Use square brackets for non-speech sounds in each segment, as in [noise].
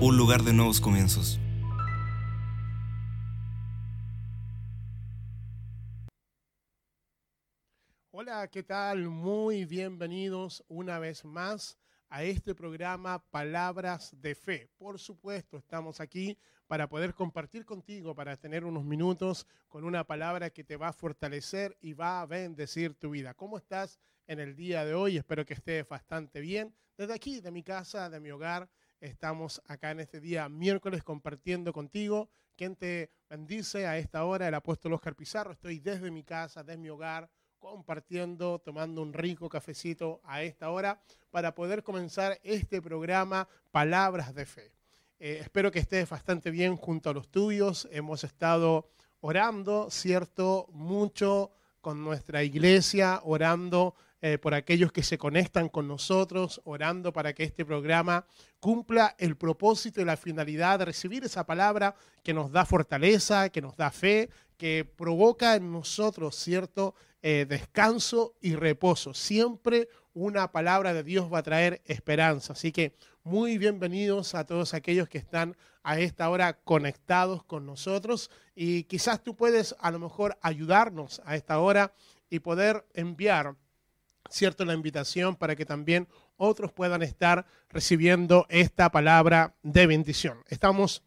un lugar de nuevos comienzos. Hola, ¿qué tal? Muy bienvenidos una vez más a este programa Palabras de Fe. Por supuesto, estamos aquí para poder compartir contigo, para tener unos minutos con una palabra que te va a fortalecer y va a bendecir tu vida. ¿Cómo estás en el día de hoy? Espero que estés bastante bien. Desde aquí, de mi casa, de mi hogar, estamos acá en este día miércoles compartiendo contigo. ¿Quién te bendice a esta hora? El apóstol Oscar Pizarro. Estoy desde mi casa, desde mi hogar compartiendo, tomando un rico cafecito a esta hora para poder comenzar este programa Palabras de Fe. Eh, espero que estés bastante bien junto a los tuyos. Hemos estado orando, ¿cierto? Mucho con nuestra iglesia, orando eh, por aquellos que se conectan con nosotros, orando para que este programa cumpla el propósito y la finalidad de recibir esa palabra que nos da fortaleza, que nos da fe, que provoca en nosotros, ¿cierto? Eh, descanso y reposo. Siempre una palabra de Dios va a traer esperanza. Así que muy bienvenidos a todos aquellos que están a esta hora conectados con nosotros y quizás tú puedes a lo mejor ayudarnos a esta hora y poder enviar, cierto, la invitación para que también otros puedan estar recibiendo esta palabra de bendición. Estamos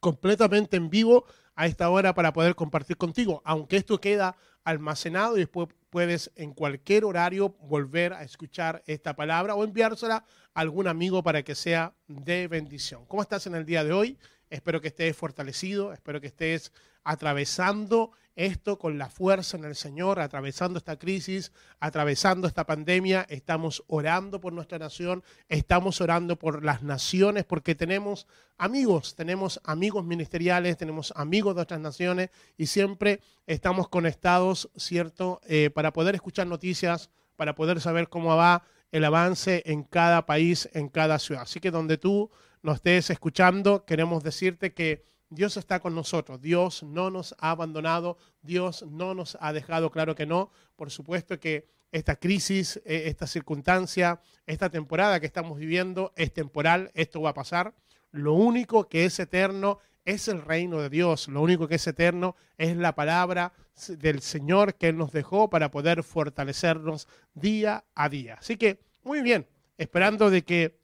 completamente en vivo a esta hora para poder compartir contigo, aunque esto queda almacenado y después puedes en cualquier horario volver a escuchar esta palabra o enviársela a algún amigo para que sea de bendición. ¿Cómo estás en el día de hoy? Espero que estés fortalecido, espero que estés atravesando esto con la fuerza en el Señor, atravesando esta crisis, atravesando esta pandemia. Estamos orando por nuestra nación, estamos orando por las naciones, porque tenemos amigos, tenemos amigos ministeriales, tenemos amigos de otras naciones y siempre estamos conectados, ¿cierto?, eh, para poder escuchar noticias, para poder saber cómo va el avance en cada país, en cada ciudad. Así que donde tú nos estés escuchando, queremos decirte que Dios está con nosotros, Dios no nos ha abandonado, Dios no nos ha dejado, claro que no. Por supuesto que esta crisis, eh, esta circunstancia, esta temporada que estamos viviendo es temporal, esto va a pasar. Lo único que es eterno es el reino de Dios, lo único que es eterno es la palabra del Señor que Él nos dejó para poder fortalecernos día a día. Así que, muy bien, esperando de que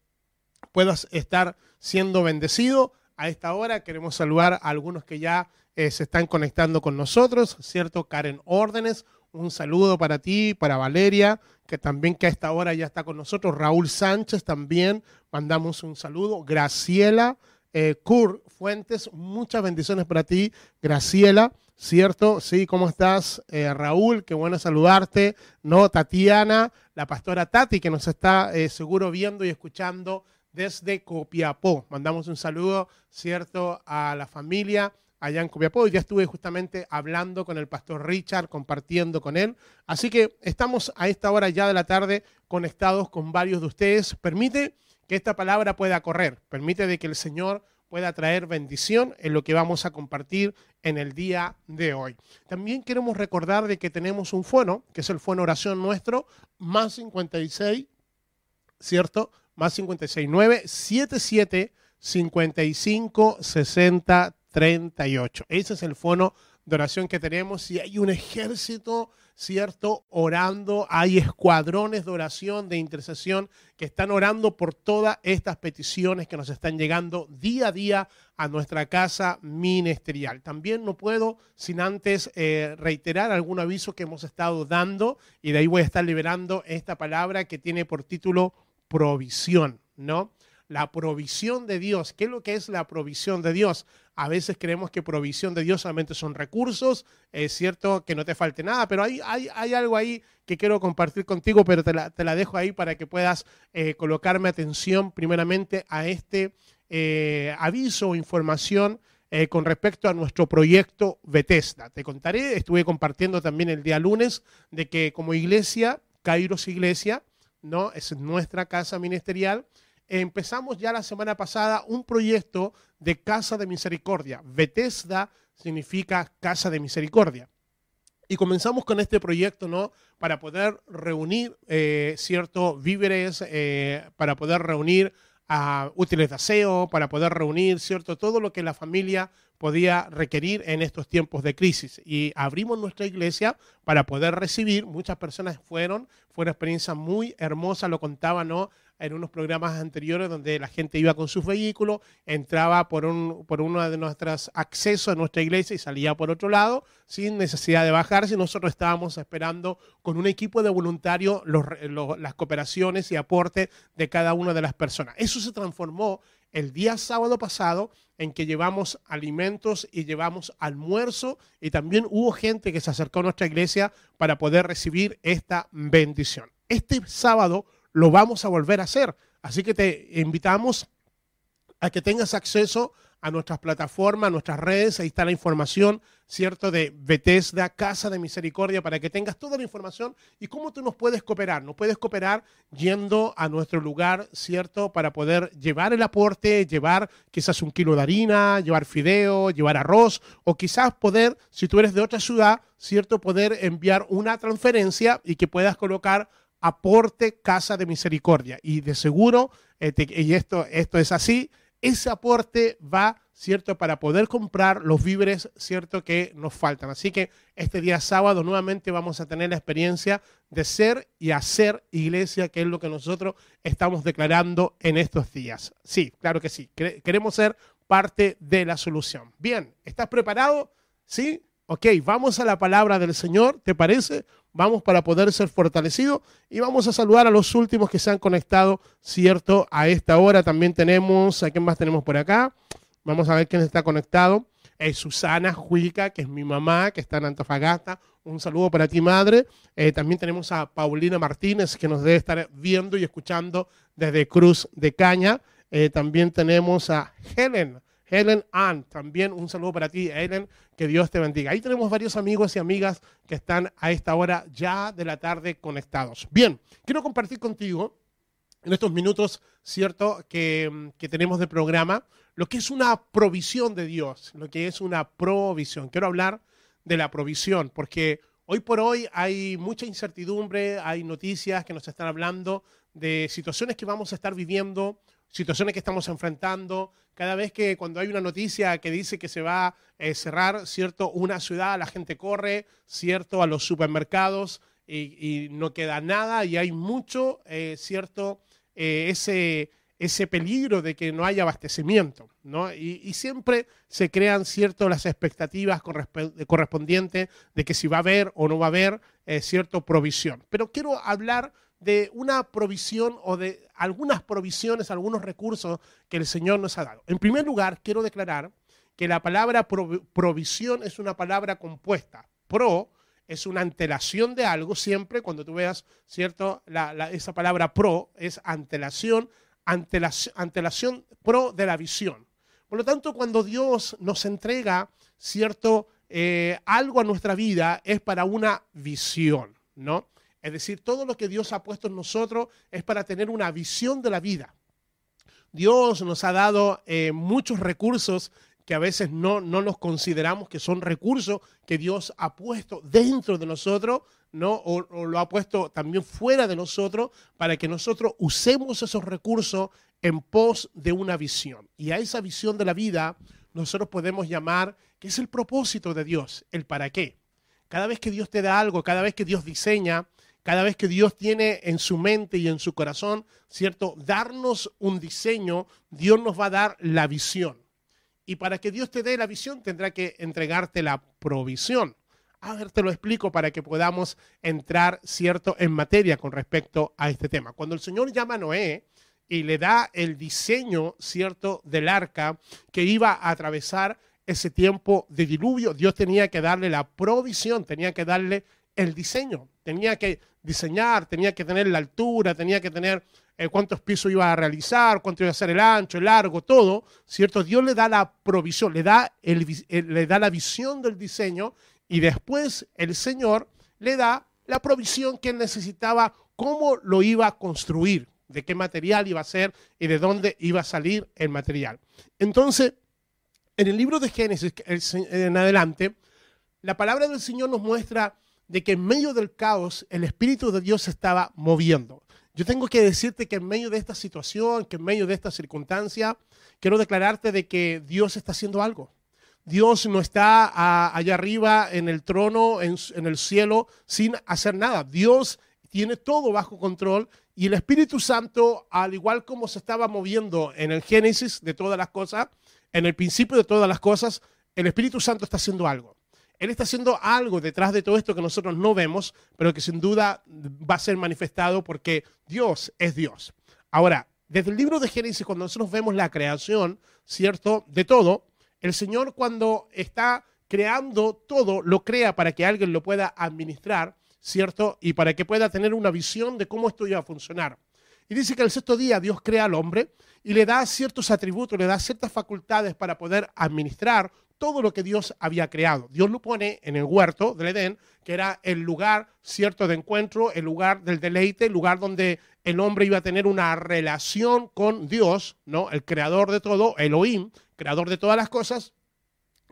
puedas estar siendo bendecido. A esta hora queremos saludar a algunos que ya eh, se están conectando con nosotros, ¿cierto? Karen Órdenes, un saludo para ti, para Valeria, que también que a esta hora ya está con nosotros. Raúl Sánchez también, mandamos un saludo. Graciela eh, Cur Fuentes, muchas bendiciones para ti, Graciela. ¿Cierto? Sí, ¿cómo estás? Eh, Raúl, qué bueno saludarte. No, Tatiana, la pastora Tati, que nos está eh, seguro viendo y escuchando desde Copiapó. Mandamos un saludo, ¿cierto?, a la familia allá en Copiapó. Ya estuve justamente hablando con el pastor Richard, compartiendo con él. Así que estamos a esta hora ya de la tarde conectados con varios de ustedes. Permite que esta palabra pueda correr, permite de que el Señor pueda traer bendición en lo que vamos a compartir en el día de hoy. También queremos recordar de que tenemos un fono, que es el fono oración nuestro, más 56, ¿cierto? Más 569 77 55 60 38. Ese es el fono de oración que tenemos y hay un ejército, ¿cierto? Orando, hay escuadrones de oración, de intercesión, que están orando por todas estas peticiones que nos están llegando día a día a nuestra casa ministerial. También no puedo sin antes eh, reiterar algún aviso que hemos estado dando y de ahí voy a estar liberando esta palabra que tiene por título provisión, ¿no? La provisión de Dios. ¿Qué es lo que es la provisión de Dios? A veces creemos que provisión de Dios solamente son recursos, es cierto que no te falte nada, pero hay, hay, hay algo ahí que quiero compartir contigo, pero te la, te la dejo ahí para que puedas eh, colocarme atención primeramente a este eh, aviso o información eh, con respecto a nuestro proyecto Bethesda. Te contaré, estuve compartiendo también el día lunes de que como iglesia, Kairos Iglesia, ¿no? es nuestra casa ministerial, empezamos ya la semana pasada un proyecto de Casa de Misericordia. Bethesda significa Casa de Misericordia. Y comenzamos con este proyecto, ¿no? Para poder reunir eh, ciertos víveres, eh, para poder reunir a útiles de aseo, para poder reunir, ¿cierto? Todo lo que la familia podía requerir en estos tiempos de crisis. Y abrimos nuestra iglesia para poder recibir. Muchas personas fueron, fue una experiencia muy hermosa, lo contaba, ¿no? En unos programas anteriores donde la gente iba con sus vehículos, entraba por, un, por uno de nuestros accesos a nuestra iglesia y salía por otro lado sin necesidad de bajarse. Nosotros estábamos esperando con un equipo de voluntarios las cooperaciones y aportes de cada una de las personas. Eso se transformó el día sábado pasado en que llevamos alimentos y llevamos almuerzo y también hubo gente que se acercó a nuestra iglesia para poder recibir esta bendición. Este sábado lo vamos a volver a hacer. Así que te invitamos a que tengas acceso a nuestras plataformas, a nuestras redes, ahí está la información, ¿cierto? De Bethesda, Casa de Misericordia, para que tengas toda la información y cómo tú nos puedes cooperar. Nos puedes cooperar yendo a nuestro lugar, ¿cierto? Para poder llevar el aporte, llevar quizás un kilo de harina, llevar fideo, llevar arroz, o quizás poder, si tú eres de otra ciudad, ¿cierto? Poder enviar una transferencia y que puedas colocar aporte Casa de Misericordia. Y de seguro, este, y esto, esto es así, ese aporte va, ¿cierto?, para poder comprar los víveres, ¿cierto?, que nos faltan. Así que este día sábado nuevamente vamos a tener la experiencia de ser y hacer iglesia, que es lo que nosotros estamos declarando en estos días. Sí, claro que sí. Queremos ser parte de la solución. Bien, ¿estás preparado? ¿Sí? Ok, vamos a la palabra del Señor, ¿te parece? Vamos para poder ser fortalecidos y vamos a saludar a los últimos que se han conectado, ¿cierto? A esta hora también tenemos, ¿a quién más tenemos por acá? Vamos a ver quién está conectado. Es Susana Juica, que es mi mamá, que está en Antofagasta. Un saludo para ti, madre. Eh, también tenemos a Paulina Martínez, que nos debe estar viendo y escuchando desde Cruz de Caña. Eh, también tenemos a Helen Helen Ann, también un saludo para ti, Helen, que Dios te bendiga. Ahí tenemos varios amigos y amigas que están a esta hora ya de la tarde conectados. Bien, quiero compartir contigo en estos minutos, ¿cierto?, que, que tenemos de programa, lo que es una provisión de Dios, lo que es una provisión. Quiero hablar de la provisión, porque hoy por hoy hay mucha incertidumbre, hay noticias que nos están hablando de situaciones que vamos a estar viviendo situaciones que estamos enfrentando. Cada vez que cuando hay una noticia que dice que se va a eh, cerrar, ¿cierto? Una ciudad, la gente corre, ¿cierto? A los supermercados y, no queda nada y hay mucho, eh, ¿cierto? Eh, ese, ese peligro de que no haya abastecimiento, ¿no? Y, siempre se crean, ¿cierto? Las expectativas correspondientes de que si va a haber o no va a haber, cierto, provisión. Pero quiero hablar de una provisión o de algunas provisiones, algunos recursos que el Señor nos ha dado. En primer lugar, quiero declarar que la palabra provisión es una palabra compuesta. Pro es una antelación de algo, siempre cuando tú veas, ¿cierto? esa palabra pro es antelación, antelación, pro de la visión. Por lo tanto, cuando Dios nos entrega, ¿cierto? Eh, algo a nuestra vida es para una visión, ¿no? Es decir, todo lo que Dios ha puesto en nosotros es para tener una visión de la vida. Dios nos ha dado eh, muchos recursos que a veces no, no consideramos que son recursos que Dios ha puesto dentro de nosotros, ¿no? O, o, lo ha puesto también fuera de nosotros para que nosotros usemos esos recursos en pos de una visión. Y a esa visión de la vida nosotros podemos llamar que es el propósito de Dios, el para qué. Cada vez que Dios te da algo, cada vez que Dios diseña, cada vez que Dios tiene en su mente y en su corazón, ¿cierto? Darnos un diseño, Dios nos va a dar la visión. Y para que Dios te dé la visión, tendrá que entregarte la provisión. A ver, te lo explico para que podamos entrar, ¿cierto?, en materia con respecto a este tema. Cuando el Señor llama a Noé y le da el diseño, ¿cierto?, del arca que iba a atravesar ese tiempo de diluvio, Dios tenía que darle la provisión, tenía que darle el diseño. Tenía que diseñar, tenía que tener la altura, tenía que tener eh, cuántos pisos iba a realizar, cuánto iba a ser el ancho, el largo, todo, ¿cierto? Dios le da la provisión, le da, el, le da la visión del diseño y después el Señor le da la provisión que él necesitaba, cómo lo iba a construir, de qué material iba a ser y de dónde iba a salir el material. Entonces, en el libro de Génesis en adelante, la palabra del Señor nos muestra de que en medio del caos el Espíritu de Dios se estaba moviendo. Yo tengo que decirte que en medio de esta situación, que en medio de esta circunstancia, quiero declararte de que Dios está haciendo algo. Dios no está allá arriba en el trono, en, en el cielo, sin hacer nada. Dios tiene todo bajo control y el Espíritu Santo, al igual como se estaba moviendo en el Génesis de todas las cosas, en el principio de todas las cosas, el Espíritu Santo está haciendo algo. Él está haciendo algo detrás de todo esto que nosotros no vemos, pero que sin duda va a ser manifestado porque Dios es Dios. Ahora, desde el libro de Génesis, cuando nosotros vemos la creación, ¿cierto? De todo, el Señor cuando está creando todo, lo crea para que alguien lo pueda administrar, ¿cierto? Y para que pueda tener una visión de cómo esto iba a funcionar. Y dice que el sexto día Dios crea al hombre y le da ciertos atributos, le da ciertas facultades para poder administrar todo lo que Dios había creado. Dios lo pone en el huerto del Edén, que era el lugar cierto de encuentro, el lugar del deleite, el lugar donde el hombre iba a tener una relación con Dios, ¿no? El creador de todo, Elohim, creador de todas las cosas,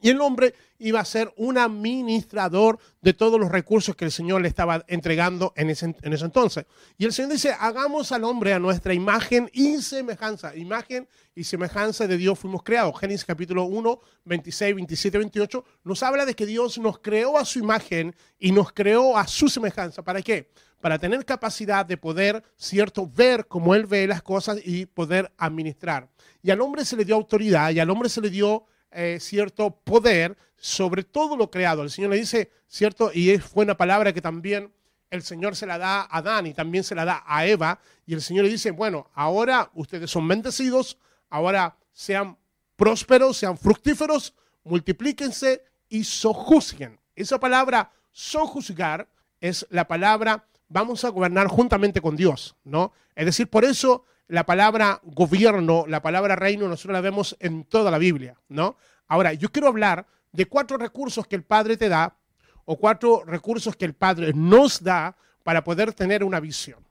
y el hombre iba a ser un administrador de todos los recursos que el Señor le estaba entregando en ese, en ese, entonces. Y el Señor dice, hagamos al hombre a nuestra imagen y semejanza. Imagen y semejanza de Dios fuimos creados. Génesis capítulo 1, 26, 27, 28 nos habla de que Dios nos creó a su imagen y nos creó a su semejanza. ¿Para qué? Para tener capacidad de poder, cierto, ver cómo Él ve las cosas y poder administrar. Y al hombre se le dio autoridad y al hombre se le dio eh, cierto poder sobre todo lo creado. El Señor le dice, cierto, y es buena palabra que también el Señor se la da a Adán y también se la da a Eva. Y el Señor le dice, bueno, ahora ustedes son bendecidos, ahora sean prósperos, sean fructíferos, multiplíquense y sojuzguen. Esa palabra sojuzgar es la palabra vamos a gobernar juntamente con Dios, ¿no? Es decir, por eso la palabra gobierno, la palabra reino, nosotros la vemos en toda la Biblia, ¿no? Ahora, yo quiero hablar de cuatro recursos que el Padre te da o cuatro recursos que el Padre nos da para poder tener una visión.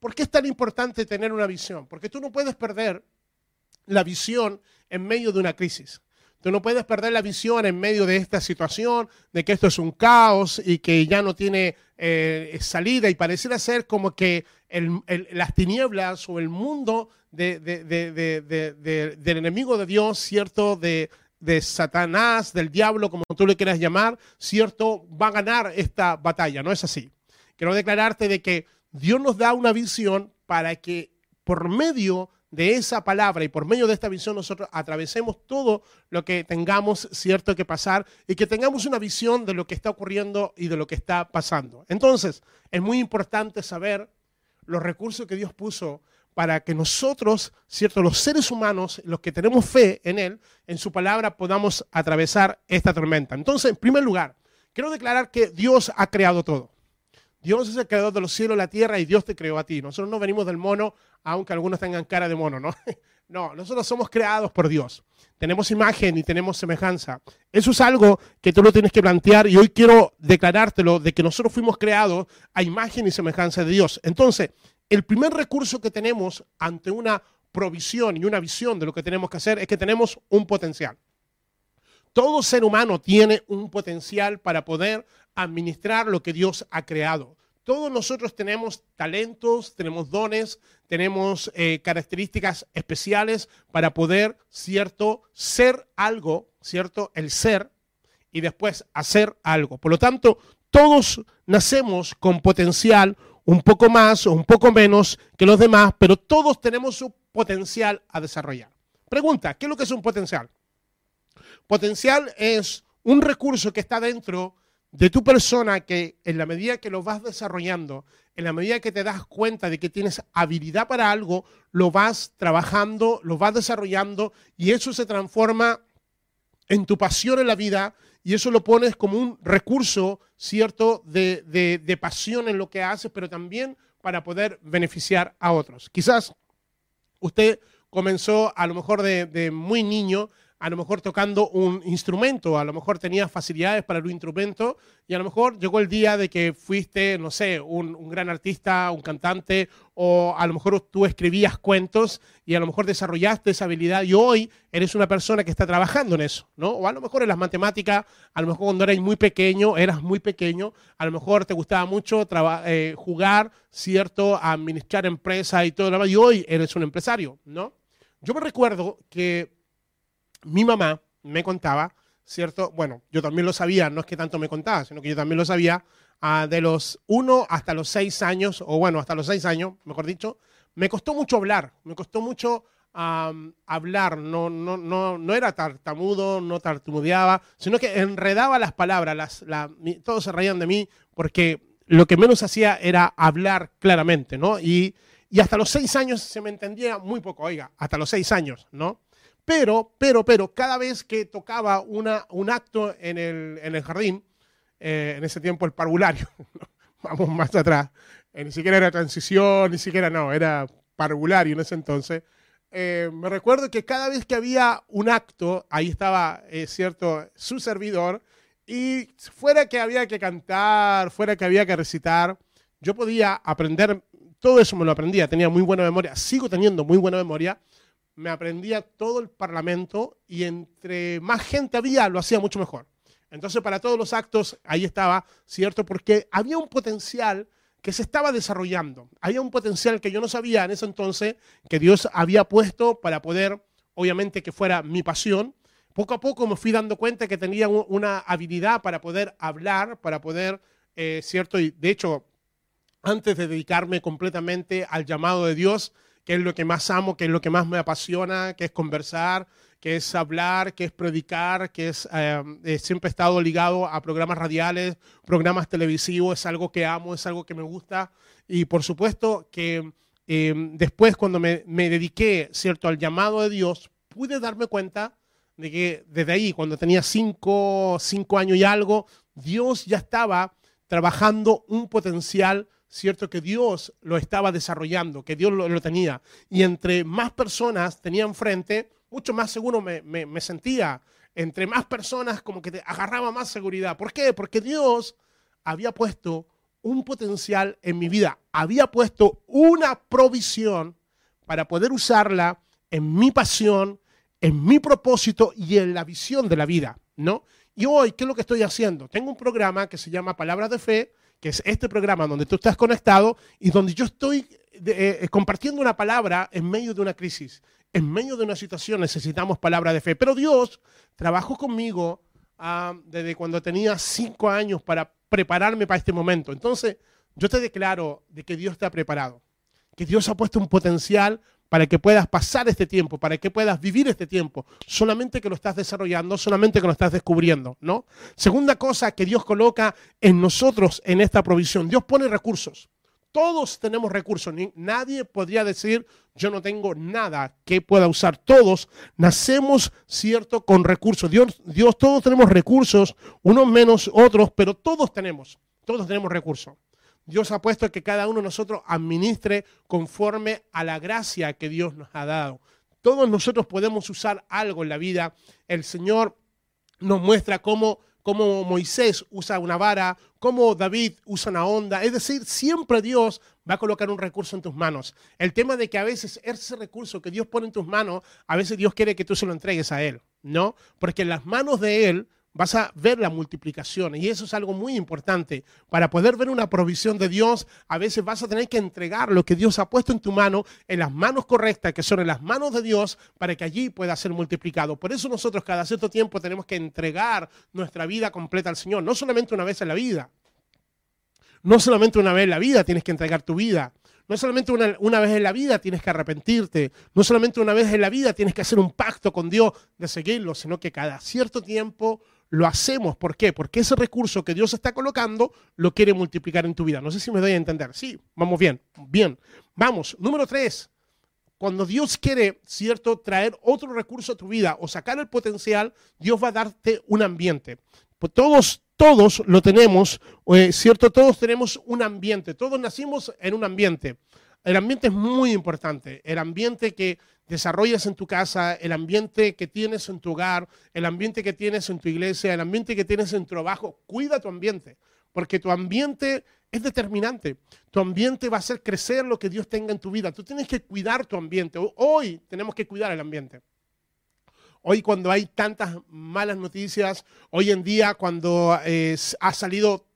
¿Por qué es tan importante tener una visión? Porque tú no puedes perder la visión en medio de una crisis. Tú no puedes perder la visión en medio de esta situación, de que esto es un caos y que ya no tiene eh, salida y pareciera ser como que las tinieblas o el mundo del enemigo de Dios, ¿cierto? De, Satanás, del diablo, como tú le quieras llamar, ¿cierto? Va a ganar esta batalla, ¿no es así? Quiero declararte de que Dios nos da una visión para que por medio de esa palabra y por medio de esta visión nosotros atravesemos todo lo que tengamos cierto que pasar y que tengamos una visión de lo que está ocurriendo y de lo que está pasando. Entonces, es muy importante saber los recursos que Dios puso para que nosotros, cierto, los seres humanos, los que tenemos fe en Él, en su palabra, podamos atravesar esta tormenta. Entonces, en primer lugar, quiero declarar que Dios ha creado todo. Dios es el creador de los cielos y la tierra y Dios te creó a ti. Nosotros no venimos del mono, aunque algunos tengan cara de mono, ¿no? [laughs] No, nosotros somos creados por Dios. Tenemos imagen y tenemos semejanza. Eso es algo que tú lo tienes que plantear y hoy quiero declarártelo de que nosotros fuimos creados a imagen y semejanza de Dios. Entonces, el primer recurso que tenemos ante una provisión y una visión de lo que tenemos que hacer es que tenemos un potencial. Todo ser humano tiene un potencial para poder administrar lo que Dios ha creado. Todos nosotros tenemos talentos, tenemos dones, tenemos eh, características especiales para poder, cierto, ser algo, cierto, el ser y después hacer algo. Por lo tanto, todos nacemos con potencial un poco más o un poco menos que los demás, pero todos tenemos su potencial a desarrollar. Pregunta, ¿qué es lo que es un potencial? Potencial es un recurso que está dentro de tu persona que en la medida que lo vas desarrollando, en la medida que te das cuenta de que tienes habilidad para algo, lo vas trabajando, lo vas desarrollando y eso se transforma en tu pasión en la vida y eso lo pones como un recurso, ¿cierto?, de, de pasión en lo que haces, pero también para poder beneficiar a otros. Quizás usted comenzó a lo mejor de, muy niño a lo mejor tocando un instrumento, a lo mejor tenías facilidades para el instrumento y a lo mejor llegó el día de que fuiste, no sé, un, un, gran artista, un cantante o a lo mejor tú escribías cuentos y a lo mejor desarrollaste esa habilidad y hoy eres una persona que está trabajando en eso, ¿no? O a lo mejor en las matemáticas, a lo mejor cuando eras muy pequeño, eras muy pequeño, a lo mejor te gustaba mucho eh, jugar, ¿cierto? Administrar empresas y todo lo demás y hoy eres un empresario, ¿no? Yo me recuerdo que mi mamá me contaba, ¿cierto? Bueno, yo también lo sabía, no es que tanto me contaba, sino que yo también lo sabía, uh, de los 1 hasta los 6 años, o bueno, hasta los 6 años, mejor dicho, me costó mucho hablar, me costó mucho hablar, no, no, no, no era tartamudo, no tartamudeaba, sino que enredaba las palabras, las, la, todos se reían de mí porque lo que menos hacía era hablar claramente, ¿no? Y, y hasta los 6 años se me entendía muy poco, oiga, hasta los 6 años, ¿no? Pero, pero, pero, cada vez que tocaba una, un acto en el, en el jardín, eh, en ese tiempo el parvulario, [laughs] vamos más atrás, eh, ni siquiera era transición, ni siquiera no, era parvulario en ese entonces. Eh, me recuerdo que cada vez que había un acto, ahí estaba, eh, cierto, su servidor, y fuera que había que cantar, fuera que había que recitar, yo podía aprender, todo eso me lo aprendía, tenía muy buena memoria, sigo teniendo muy buena memoria, me aprendía todo el Parlamento y entre más gente había, lo hacía mucho mejor. Entonces, para todos los actos, ahí estaba, ¿cierto? Porque había un potencial que se estaba desarrollando. Había un potencial que yo no sabía en ese entonces que Dios había puesto para poder, obviamente, que fuera mi pasión. Poco a poco me fui dando cuenta que tenía una habilidad para poder hablar, para poder, eh, ¿cierto? Y de hecho, antes de dedicarme completamente al llamado de Dios, que es lo que más amo, que es lo que más me apasiona, que es conversar, que es hablar, que es predicar, que es eh, siempre he estado ligado a programas radiales, programas televisivos, es algo que amo, es algo que me gusta. Y por supuesto que eh, después cuando me, me, dediqué, ¿cierto?, al llamado de Dios, pude darme cuenta de que desde ahí, cuando tenía cinco, cinco años y algo, Dios ya estaba trabajando un potencial ¿cierto? Que Dios lo estaba desarrollando, que Dios lo, tenía. Y entre más personas tenían frente, mucho más seguro me, me, me, sentía. Entre más personas como que te agarraba más seguridad. ¿Por qué? Porque Dios había puesto un potencial en mi vida, había puesto una provisión para poder usarla en mi pasión, en mi propósito y en la visión de la vida, ¿no? Y hoy, ¿qué es lo que estoy haciendo? Tengo un programa que se llama Palabras de Fe, que es este programa donde tú estás conectado y donde yo estoy de, eh, compartiendo una palabra en medio de una crisis. En medio de una situación necesitamos palabra de fe. Pero Dios trabajó conmigo uh, desde cuando tenía cinco años para prepararme para este momento. Entonces, yo te declaro de que Dios te ha preparado, que Dios ha puesto un potencial para que puedas pasar este tiempo, para que puedas vivir este tiempo, solamente que lo estás desarrollando, solamente que lo estás descubriendo, ¿no? Segunda cosa que Dios coloca en nosotros en esta provisión, Dios pone recursos. Todos tenemos recursos, nadie podría decir yo no tengo nada que pueda usar. Todos nacemos, cierto, con recursos. Dios, Dios, todos tenemos recursos, unos menos otros, pero todos tenemos, todos tenemos recursos. Dios ha puesto que cada uno de nosotros administre conforme a la gracia que Dios nos ha dado. Todos nosotros podemos usar algo en la vida. El Señor nos muestra cómo, cómo Moisés usa una vara, cómo David usa una onda. Es decir, siempre Dios va a colocar un recurso en tus manos. El tema de que a veces ese recurso que Dios pone en tus manos, a veces Dios quiere que tú se lo entregues a Él, ¿no? Porque en las manos de Él vas a ver la multiplicación. Y eso es algo muy importante. Para poder ver una provisión de Dios, a veces vas a tener que entregar lo que Dios ha puesto en tu mano en las manos correctas, que son en las manos de Dios, para que allí pueda ser multiplicado. Por eso nosotros cada cierto tiempo tenemos que entregar nuestra vida completa al Señor, no solamente una vez en la vida. No solamente una vez en la vida tienes que entregar tu vida. No solamente una, una, vez en la vida tienes que arrepentirte, no solamente una vez en la vida tienes que hacer un pacto con Dios de seguirlo, sino que cada cierto tiempo lo hacemos. ¿Por qué? Porque ese recurso que Dios está colocando lo quiere multiplicar en tu vida. No sé si me doy a entender. Sí, vamos bien, bien. Vamos, número tres. Cuando Dios quiere, cierto, traer otro recurso a tu vida o sacar el potencial, Dios va a darte un ambiente. Pues todos, todos lo tenemos, eh, cierto, todos tenemos un ambiente. Todos nacimos en un ambiente. El ambiente es muy importante. El ambiente que desarrollas en tu casa, el ambiente que tienes en tu hogar, el ambiente que tienes en tu iglesia, el ambiente que tienes en tu trabajo. Cuida tu ambiente, porque tu ambiente es determinante. Tu ambiente va a hacer crecer lo que Dios tenga en tu vida. Tú tienes que cuidar tu ambiente. Hoy tenemos que cuidar el ambiente. Hoy cuando hay tantas malas noticias, hoy en día cuando eh, ha salido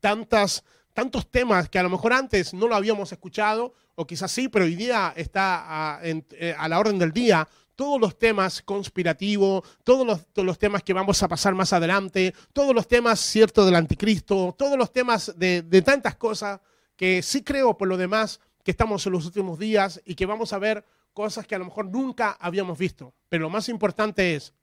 tantas, tantos temas que a lo mejor antes no lo habíamos escuchado, o quizás sí, pero hoy día está a, eh, la orden del día, todos los temas conspirativos, todos los, temas que vamos a pasar más adelante, todos los temas, cierto, del anticristo, todos los temas de tantas cosas que sí creo por lo demás que estamos en los últimos días y que vamos a ver cosas que a lo mejor nunca habíamos visto. Pero lo más importante es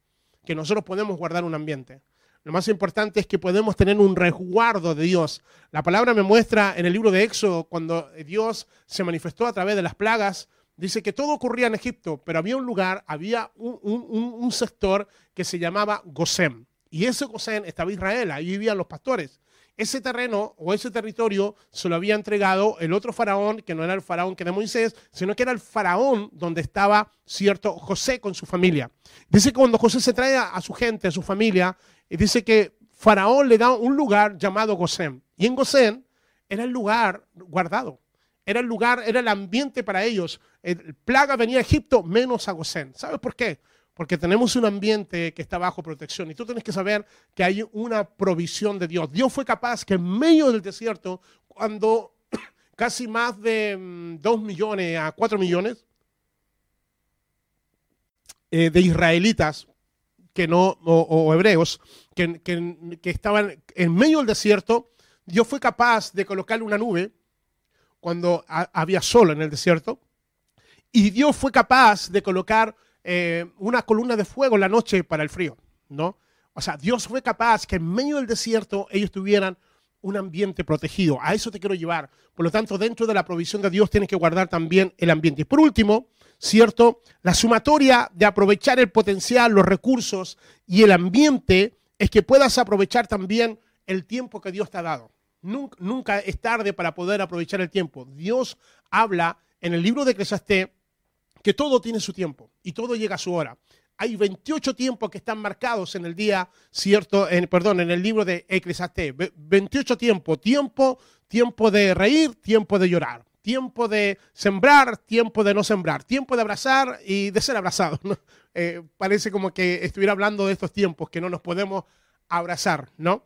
que nosotros podemos guardar un ambiente. Lo más importante es que podemos tener un resguardo de Dios. La palabra me muestra en el libro de Éxodo, cuando Dios se manifestó a través de las plagas, dice que todo ocurría en Egipto, pero había un lugar, había un, sector que se llamaba Gosén. Y ese Gosén estaba Israel, ahí vivían los pastores ese terreno o ese territorio se lo había entregado el otro faraón, que no era el faraón que era Moisés, sino que era el faraón donde estaba cierto José con su familia. Dice que cuando José se trae a su gente, a su familia, dice que faraón le da un lugar llamado Gosén. Y en Gosén era el lugar guardado. Era el lugar, era el ambiente para ellos. El plaga venía a Egipto menos a Gosén. ¿Sabes por qué? Porque tenemos un ambiente que está bajo protección y tú tienes que saber que hay una provisión de Dios. Dios fue capaz que en medio del desierto, cuando [clears throat] casi más de 2 mm, millones a 4 millones eh, de israelitas que no, o, hebreos que, que, estaban en medio del desierto, Dios fue capaz de colocarle una nube cuando había sol en el desierto y Dios fue capaz de colocar eh, una columna de fuego en la noche para el frío, ¿no? O sea, Dios fue capaz que en medio del desierto ellos tuvieran un ambiente protegido. A eso te quiero llevar. Por lo tanto, dentro de la provisión de Dios tienes que guardar también el ambiente. Y por último, ¿cierto? La sumatoria de aprovechar el potencial, los recursos y el ambiente es que puedas aprovechar también el tiempo que Dios te ha dado. Nunca, es tarde para poder aprovechar el tiempo. Dios habla en el libro de Eclesiastés que todo tiene su tiempo y todo llega a su hora. Hay 28 tiempos que están marcados en el día, cierto, en, perdón, en el libro de Eclesiastés. 28 tiempos, tiempo, tiempo de reír, tiempo de llorar, tiempo de sembrar, tiempo de no sembrar, tiempo de abrazar y de ser abrazado. Eh, parece como que estuviera hablando de estos tiempos que no nos podemos abrazar, ¿no?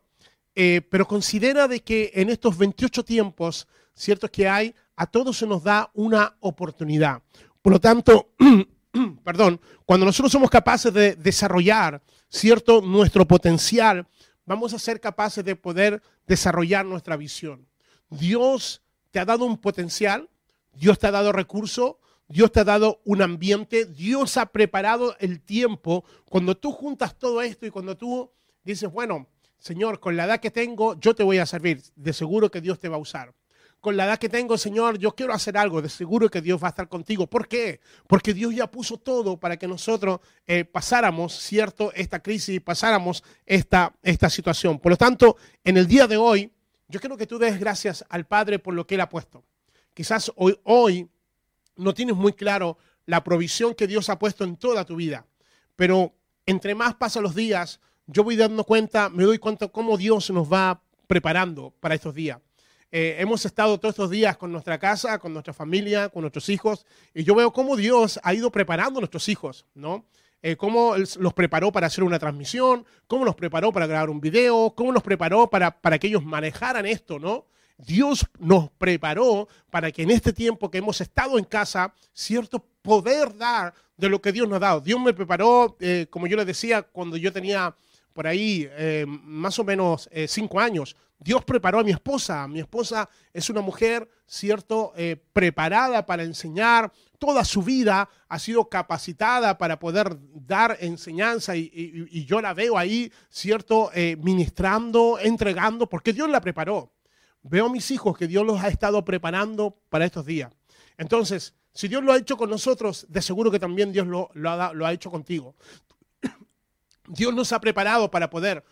Eh, pero considera de que en estos 28 tiempos, cierto que hay, a todos se nos da una oportunidad. Por lo tanto, [clears throat] perdón, cuando nosotros somos capaces de desarrollar cierto nuestro potencial, vamos a ser capaces de poder desarrollar nuestra visión. Dios te ha dado un potencial, Dios te ha dado recursos, Dios te ha dado un ambiente, Dios ha preparado el tiempo. Cuando tú juntas todo esto y cuando tú dices, bueno, Señor, con la edad que tengo, yo te voy a servir, de seguro que Dios te va a usar con la edad que tengo, Señor, yo quiero hacer algo, de seguro que Dios va a estar contigo. ¿Por qué? Porque Dios ya puso todo para que nosotros eh, pasáramos, ¿cierto?, esta crisis, pasáramos esta, esta situación. Por lo tanto, en el día de hoy, yo quiero que tú des gracias al Padre por lo que Él ha puesto. Quizás hoy, hoy no tienes muy claro la provisión que Dios ha puesto en toda tu vida, pero entre más pasan los días, yo voy dando cuenta, me doy cuenta cómo Dios nos va preparando para estos días. Eh, hemos estado todos estos días con nuestra casa, con nuestra familia, con nuestros hijos, y yo veo cómo Dios ha ido preparando a nuestros hijos, ¿no? Eh, cómo los preparó para hacer una transmisión, cómo los preparó para grabar un video, cómo los preparó para, para que ellos manejaran esto, ¿no? Dios nos preparó para que en este tiempo que hemos estado en casa, cierto poder dar de lo que Dios nos ha dado. Dios me preparó, eh, como yo les decía, cuando yo tenía por ahí más o menos cinco años. Dios preparó a mi esposa. Mi esposa es una mujer, ¿cierto?, eh, preparada para enseñar. Toda su vida ha sido capacitada para poder dar enseñanza y, yo la veo ahí, ¿cierto?, eh, ministrando, entregando, porque Dios la preparó. Veo a mis hijos que Dios los ha estado preparando para estos días. Entonces, si Dios lo ha hecho con nosotros, de seguro que también Dios lo, ha, lo ha hecho contigo. [clears throat] Dios nos ha preparado para poder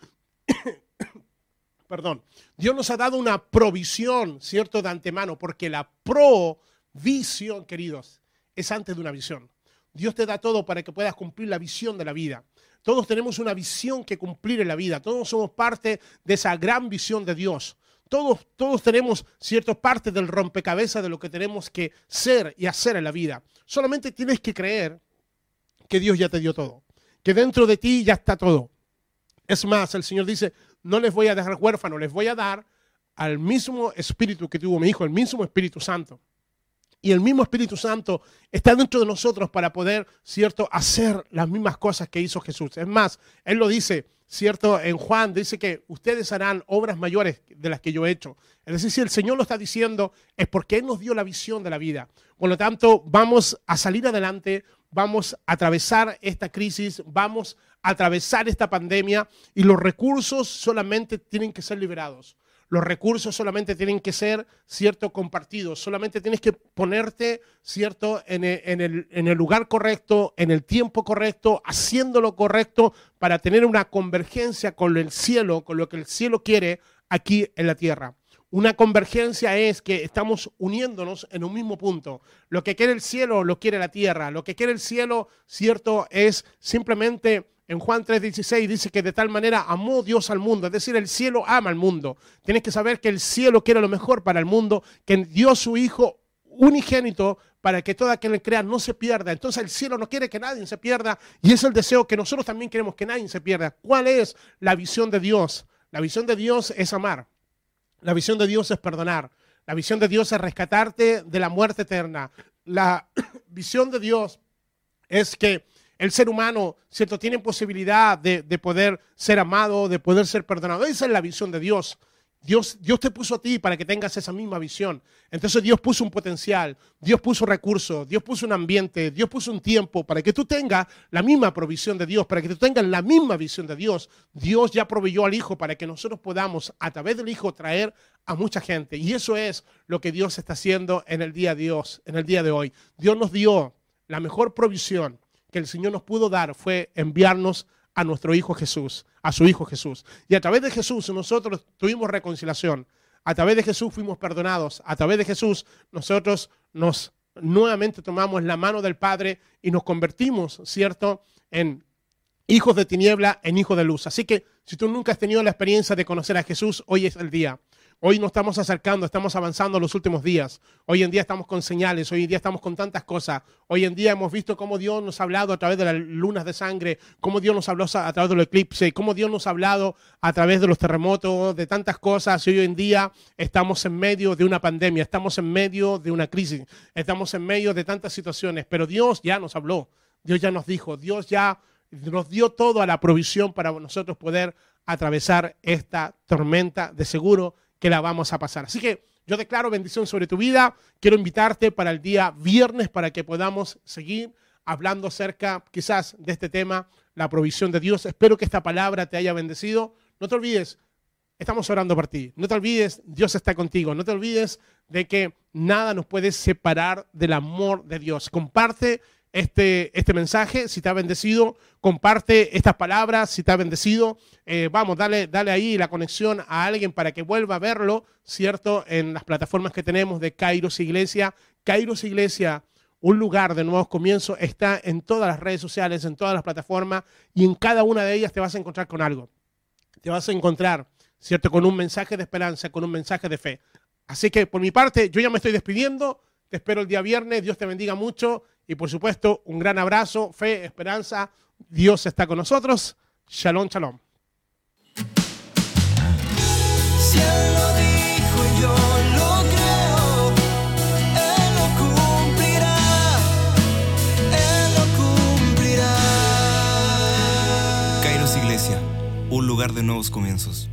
perdón, Dios nos ha dado una provisión, ¿cierto?, de antemano, porque la provisión, queridos, es antes de una visión. Dios te da todo para que puedas cumplir la visión de la vida. Todos tenemos una visión que cumplir en la vida. Todos somos parte de esa gran visión de Dios. Todos, todos tenemos ciertas partes del rompecabezas de lo que tenemos que ser y hacer en la vida. Solamente tienes que creer que Dios ya te dio todo, que dentro de ti ya está todo. Es más, el Señor dice, no les voy a dejar huérfanos, les voy a dar al mismo espíritu que tuvo mi hijo, el mismo Espíritu Santo. Y el mismo Espíritu Santo está dentro de nosotros para poder, ¿cierto?, hacer las mismas cosas que hizo Jesús. Es más, Él lo dice, ¿cierto? En Juan dice que ustedes harán obras mayores de las que yo he hecho. Es decir, si el Señor lo está diciendo, es porque Él nos dio la visión de la vida. Por lo tanto, vamos a salir adelante, vamos a atravesar esta crisis, vamos a atravesar esta pandemia y los recursos solamente tienen que ser liberados. Los recursos solamente tienen que ser, cierto, compartidos. Solamente tienes que ponerte, cierto, en el, en el lugar correcto, en el tiempo correcto, haciendo lo correcto para tener una convergencia con el cielo, con lo que el cielo quiere aquí en la tierra. Una convergencia es que estamos uniéndonos en un mismo punto. Lo que quiere el cielo lo quiere la tierra. Lo que quiere el cielo, cierto, es simplemente en Juan 3:16 dice que de tal manera amó Dios al mundo, es decir, el cielo ama al mundo. Tienes que saber que el cielo quiere lo mejor para el mundo, que dio su Hijo unigénito para que todo aquel que crea no se pierda. Entonces el cielo no quiere que nadie se pierda y es el deseo que nosotros también queremos que nadie se pierda. ¿Cuál es la visión de Dios? La visión de Dios es amar. La visión de Dios es perdonar. La visión de Dios es rescatarte de la muerte eterna. La [clears throat] visión de Dios es que el ser humano, ¿cierto? Tiene posibilidad de, poder ser amado, de poder ser perdonado. Esa es la visión de Dios. Dios, Dios te puso a ti para que tengas esa misma visión. Entonces Dios puso un potencial, Dios puso recursos, Dios puso un ambiente, Dios puso un tiempo para que tú tengas la misma provisión de Dios, para que tú tengas la misma visión de Dios. Dios ya proveyó al Hijo para que nosotros podamos a través del Hijo traer a mucha gente. Y eso es lo que Dios está haciendo en el día de Dios, en el día de hoy. Dios nos dio la mejor provisión que el Señor nos pudo dar fue enviarnos a nuestro Hijo Jesús, a su Hijo Jesús. Y a través de Jesús nosotros tuvimos reconciliación. A través de Jesús fuimos perdonados. A través de Jesús nosotros nos nuevamente tomamos la mano del Padre y nos convertimos, ¿cierto?, en hijos de tiniebla, en hijos de luz. Así que si tú nunca has tenido la experiencia de conocer a Jesús, hoy es el día. Hoy nos estamos acercando, estamos avanzando los últimos días. Hoy en día estamos con señales, hoy en día estamos con tantas cosas. Hoy en día hemos visto cómo Dios nos ha hablado a través de las lunas de sangre, cómo Dios nos habló a través del eclipse, cómo Dios nos ha hablado a través de los terremotos, de tantas cosas. Y hoy en día estamos en medio de una pandemia, estamos en medio de una crisis, estamos en medio de tantas situaciones. Pero Dios ya nos habló, Dios ya nos dijo, Dios ya nos dio todo a la provisión para nosotros poder atravesar esta tormenta de seguro que la vamos a pasar. Así que yo declaro bendición sobre tu vida. Quiero invitarte para el día viernes para que podamos seguir hablando acerca quizás de este tema, la provisión de Dios. Espero que esta palabra te haya bendecido. No te olvides, estamos orando por ti. No te olvides, Dios está contigo. No te olvides de que nada nos puede separar del amor de Dios. Comparte este, este mensaje, si te ha bendecido, comparte estas palabras, si te ha bendecido, eh, vamos, dale, dale ahí la conexión a alguien para que vuelva a verlo, ¿cierto? En las plataformas que tenemos de Kairos Iglesia. Kairos Iglesia, un lugar de nuevos comienzos, está en todas las redes sociales, en todas las plataformas, y en cada una de ellas te vas a encontrar con algo. Te vas a encontrar, ¿cierto? Con un mensaje de esperanza, con un mensaje de fe. Así que por mi parte, yo ya me estoy despidiendo. Te espero el día viernes. Dios te bendiga mucho. Y por supuesto, un gran abrazo, fe, esperanza. Dios está con nosotros. Shalom, shalom. Si Él lo dijo, yo lo creo. Él lo cumplirá. Él lo cumplirá. Kairos Iglesia, un lugar de nuevos comienzos.